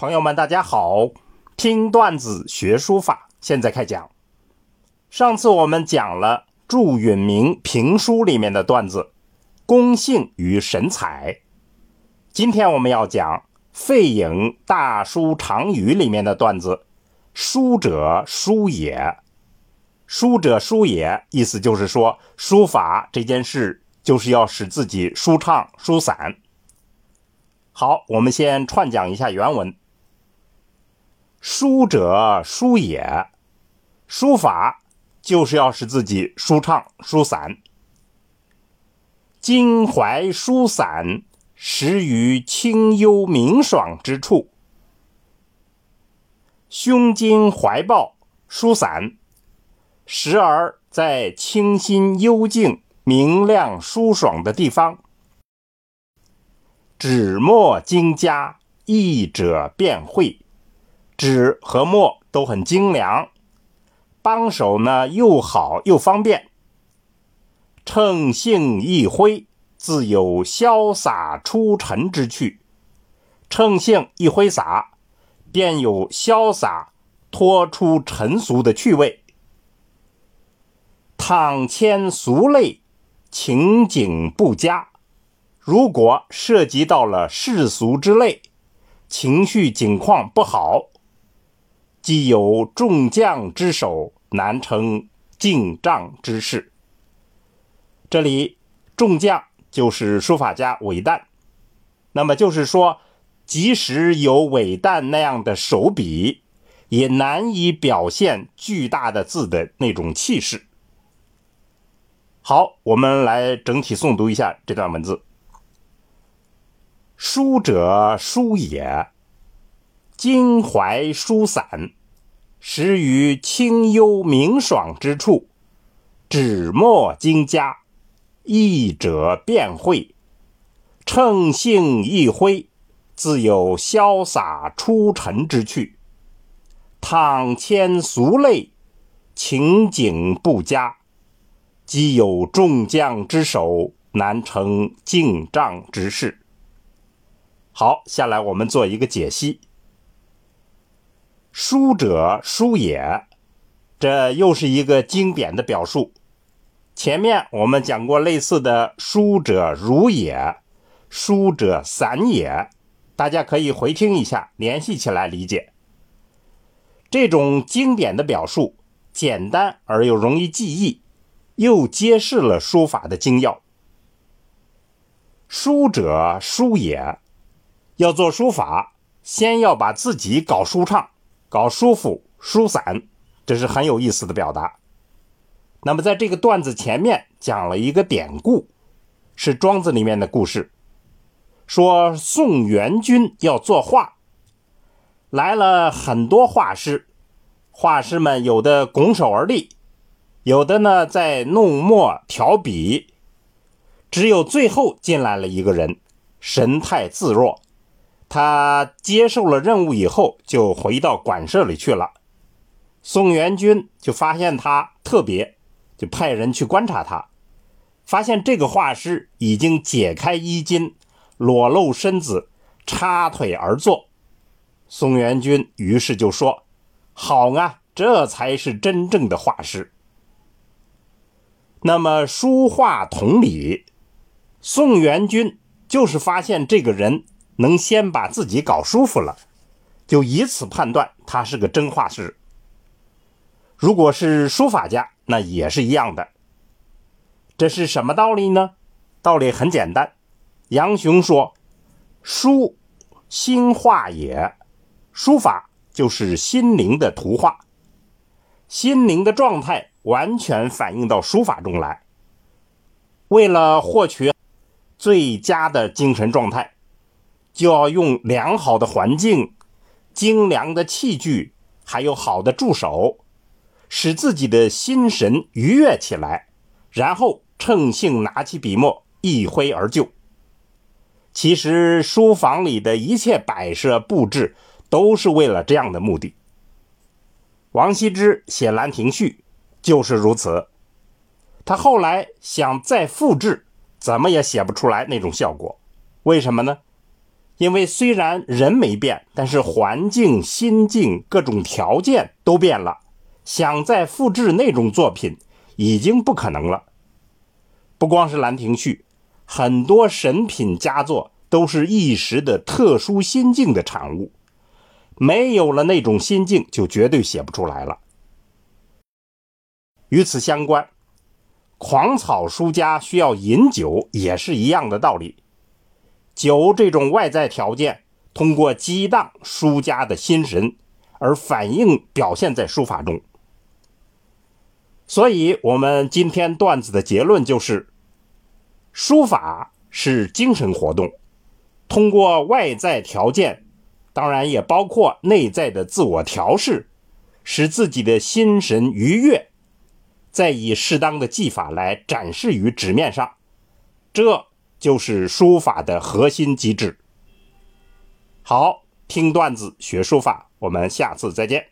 朋友们，大家好！听段子学书法，现在开讲。上次我们讲了祝允明评书里面的段子“公性与神采”，今天我们要讲费颖大书长语里面的段子“书者书也”。书者书也，意思就是说，书法这件事就是要使自己舒畅舒散。好，我们先串讲一下原文。书者书也，书法就是要使自己舒畅舒散。襟怀舒散，时于清幽明爽之处；胸襟怀抱舒散，时而在清新幽静、明亮舒爽的地方。纸墨精佳，意者便会。纸和墨都很精良，帮手呢又好又方便。乘兴一挥，自有潇洒出尘之趣。乘兴一挥洒，便有潇洒脱出尘俗的趣味。倘牵俗类，情景不佳。如果涉及到了世俗之类，情绪景况不好。既有众将之手，难成进帐之势。这里众将就是书法家韦诞，那么就是说，即使有韦诞那样的手笔，也难以表现巨大的字的那种气势。好，我们来整体诵读一下这段文字：书者书也，襟怀书散。时于清幽明爽之处，纸墨精佳，意者便会。乘兴一挥，自有潇洒出尘之趣。倘牵俗类，情景不佳。即有众将之手，难成进帐之事。好，下来我们做一个解析。书者书也，这又是一个经典的表述。前面我们讲过类似的“书者如也”“书者散也”，大家可以回听一下，联系起来理解。这种经典的表述，简单而又容易记忆，又揭示了书法的精要。书者书也，要做书法，先要把自己搞舒畅。搞舒服、舒散，这是很有意思的表达。那么，在这个段子前面讲了一个典故，是庄子里面的故事，说宋元君要作画，来了很多画师，画师们有的拱手而立，有的呢在弄墨调笔，只有最后进来了一个人，神态自若。他接受了任务以后，就回到馆舍里去了。宋元君就发现他特别，就派人去观察他，发现这个画师已经解开衣襟，裸露身子，插腿而坐。宋元君于是就说：“好啊，这才是真正的画师。”那么书画同理，宋元君就是发现这个人。能先把自己搞舒服了，就以此判断他是个真画师。如果是书法家，那也是一样的。这是什么道理呢？道理很简单。杨雄说：“书，心画也。书法就是心灵的图画，心灵的状态完全反映到书法中来。为了获取最佳的精神状态。”就要用良好的环境、精良的器具，还有好的助手，使自己的心神愉悦起来，然后乘兴拿起笔墨，一挥而就。其实书房里的一切摆设布置，都是为了这样的目的。王羲之写《兰亭序》就是如此，他后来想再复制，怎么也写不出来那种效果，为什么呢？因为虽然人没变，但是环境、心境、各种条件都变了，想再复制那种作品已经不可能了。不光是《兰亭序》，很多神品佳作都是一时的特殊心境的产物，没有了那种心境，就绝对写不出来了。与此相关，狂草书家需要饮酒，也是一样的道理。酒这种外在条件，通过激荡书家的心神，而反映表现在书法中。所以，我们今天段子的结论就是：书法是精神活动，通过外在条件，当然也包括内在的自我调试，使自己的心神愉悦，再以适当的技法来展示于纸面上。这。就是书法的核心机制。好，听段子学书法，我们下次再见。